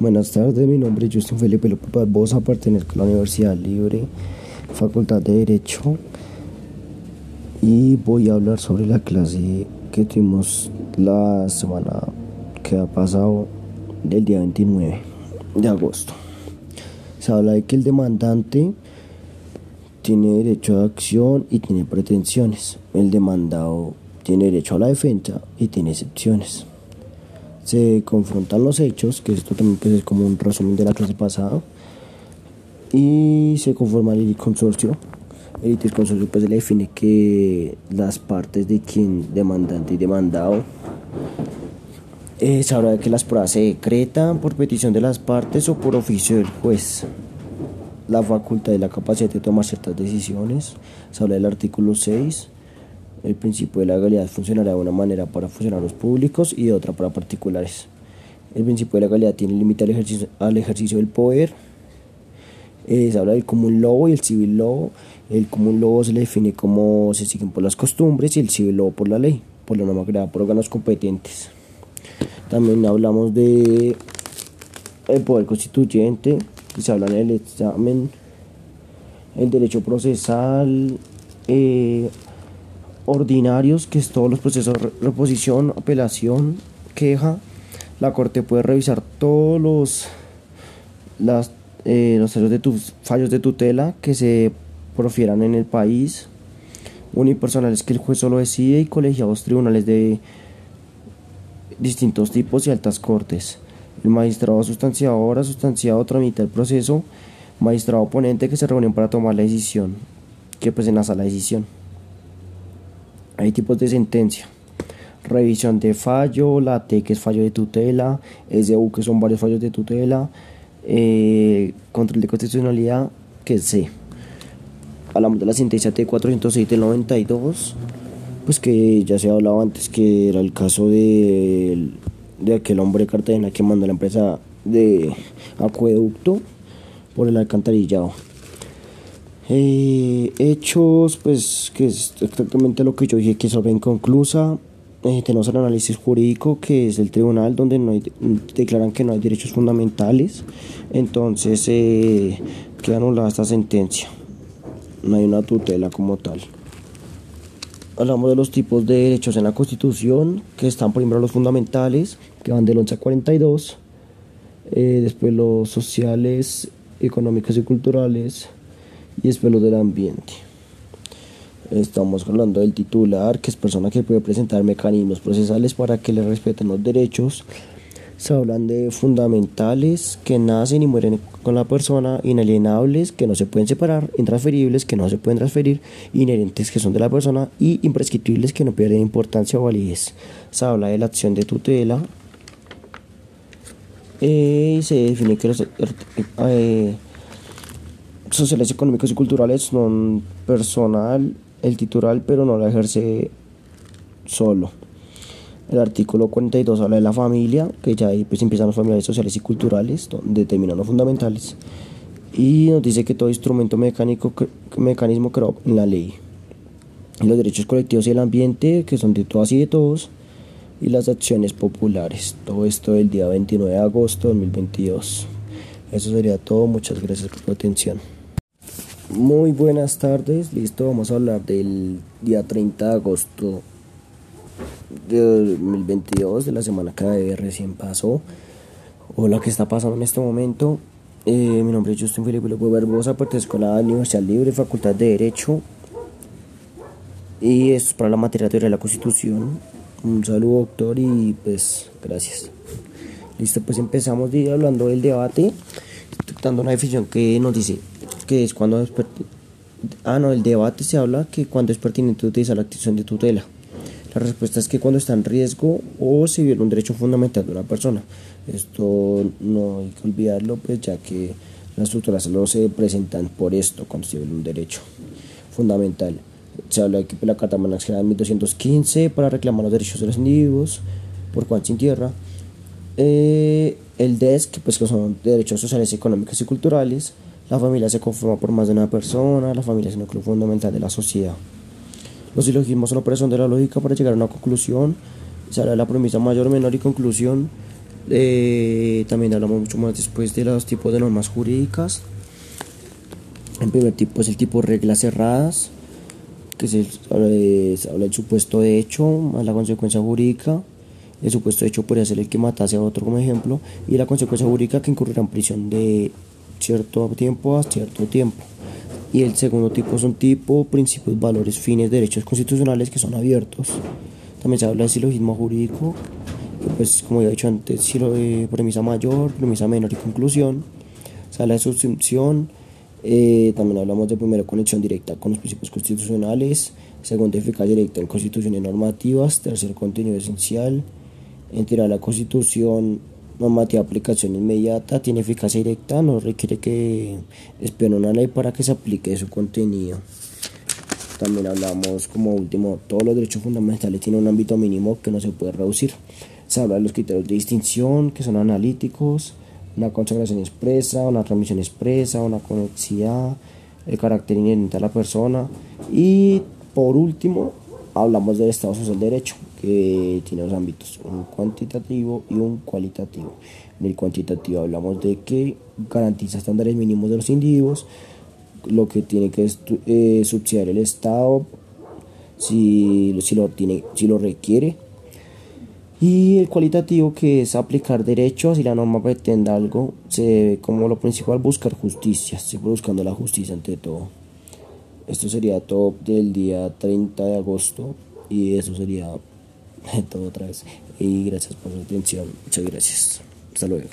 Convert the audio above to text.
Buenas tardes, mi nombre es Justin Felipe López Barbosa, pertenezco a la Universidad Libre, Facultad de Derecho, y voy a hablar sobre la clase que tuvimos la semana que ha pasado del día 29 de agosto. Se habla de que el demandante tiene derecho a acción y tiene pretensiones. El demandado tiene derecho a la defensa y tiene excepciones se confrontan los hechos, que esto también pues, es como un resumen de la clase pasada, y se conforma el consorcio. El consorcio pues le define que las partes de quien demandante y demandado eh, habla de que las pruebas se decretan por petición de las partes o por oficio del juez. La facultad y la capacidad de tomar ciertas decisiones. Se habla del artículo 6 el principio de la legalidad funcionará de una manera para funcionarios públicos y de otra para particulares. El principio de la legalidad tiene límite al ejercicio, ejercicio del poder. Se habla del común lobo y el civil lobo. El común lobo se le define como se siguen por las costumbres y el civil lobo por la ley, por la norma creada por órganos competentes. También hablamos de poder constituyente, que se habla en el examen, el derecho procesal, eh, ordinarios, que es todos los procesos de reposición, apelación, queja. La Corte puede revisar todos los, eh, los de tus fallos de tutela que se profieran en el país. Unipersonales que el juez solo decide y colegiados tribunales de distintos tipos y altas cortes. El magistrado sustanciador, sustanciado tramita el proceso. Magistrado oponente que se reúnen para tomar la decisión, que pues en la decisión. Hay tipos de sentencia. Revisión de fallo, la T que es fallo de tutela, SU que son varios fallos de tutela, eh, control de constitucionalidad que es C. Hablamos de la sentencia T406 del 92, pues que ya se ha hablado antes que era el caso de, de aquel hombre Cartagena que mandó la empresa de acueducto por el alcantarillado. Eh, hechos, pues que es exactamente lo que yo dije que es obra inconclusa. Eh, tenemos el análisis jurídico que es el tribunal donde no declaran que no hay derechos fundamentales. Entonces eh, queda anulada esta sentencia. No hay una tutela como tal. Hablamos de los tipos de derechos en la Constitución, que están primero los fundamentales, que van del 11 a 42. Eh, después los sociales, económicos y culturales y es lo del ambiente. Estamos hablando del titular, que es persona que puede presentar mecanismos procesales para que le respeten los derechos. Se hablan de fundamentales que nacen y mueren con la persona, inalienables que no se pueden separar, intransferibles que no se pueden transferir, inherentes que son de la persona y imprescriptibles que no pierden importancia o validez. Se habla de la acción de tutela eh, y se define que los eh, sociales, económicos y culturales son personal, el titular, pero no la ejerce solo. El artículo 42 habla de la familia, que ya ahí pues empiezan los familiares sociales y culturales, donde terminan los fundamentales. Y nos dice que todo instrumento mecánico, mecanismo creado en la ley. Y los derechos colectivos y el ambiente, que son de todas y de todos. Y las acciones populares. Todo esto el día 29 de agosto de 2022. Eso sería todo. Muchas gracias por su atención. Muy buenas tardes, listo, vamos a hablar del día 30 de agosto de 2022, de la semana que recién pasó, o la que está pasando en este momento. Eh, mi nombre es Justin Felipe López Barbosa, pertenezco a la Universidad Libre, Facultad de Derecho, y esto es para la materia de la Constitución. Un saludo, doctor, y pues gracias. Listo, pues empezamos hablando del debate, dando una definición que nos dice que es cuando es ah no el debate se habla que cuando es pertinente utilizar la acción de tutela. La respuesta es que cuando está en riesgo o se viola un derecho fundamental de una persona. Esto no hay que olvidarlo pues ya que las tutelas solo se presentan por esto cuando se viola un derecho fundamental. Se habla de que la Carta Magna en 1215 para reclamar los derechos de los individuos por Juan sin tierra eh, el DESC pues que son derechos sociales económicos y culturales la familia se conforma por más de una persona, la familia es un núcleo fundamental de la sociedad. Los silogismos son operación de la lógica para llegar a una conclusión. Se hará la premisa mayor, menor y conclusión. Eh, también hablamos mucho más después de los tipos de normas jurídicas. El primer tipo es el tipo reglas cerradas, que se habla, del supuesto de hecho más la consecuencia jurídica. El supuesto hecho podría ser el que matase a otro como ejemplo y la consecuencia jurídica que incurrirá en prisión de cierto tiempo a cierto tiempo. Y el segundo tipo son tipo, principios, valores, fines, derechos constitucionales que son abiertos. También se habla de silogismo jurídico, pues como ya he dicho antes, silo de premisa mayor, premisa menor y conclusión. Se habla de suscripción, eh, también hablamos de primera conexión directa con los principios constitucionales, segundo eficacia directa en constituciones normativas, tercer contenido esencial, entera la constitución normativa de aplicación inmediata, tiene eficacia directa, no requiere que esperen una ley para que se aplique su contenido. También hablamos como último, todos los derechos fundamentales tienen un ámbito mínimo que no se puede reducir. Se habla de los criterios de distinción, que son analíticos, una consagración expresa, una transmisión expresa, una conexidad, el carácter inherente a la persona. Y por último, hablamos del Estado Social de Derecho, tiene dos ámbitos, un cuantitativo y un cualitativo. En el cuantitativo hablamos de que garantiza estándares mínimos de los individuos, lo que tiene que eh, subsidiar el Estado si, si, lo tiene, si lo requiere y el cualitativo que es aplicar derechos y la norma pretende algo, se debe como lo principal buscar justicia, siempre buscando la justicia ante todo. Esto sería todo del día 30 de agosto y eso sería todo otra vez. Y gracias por su atención. Muchas gracias. Hasta luego.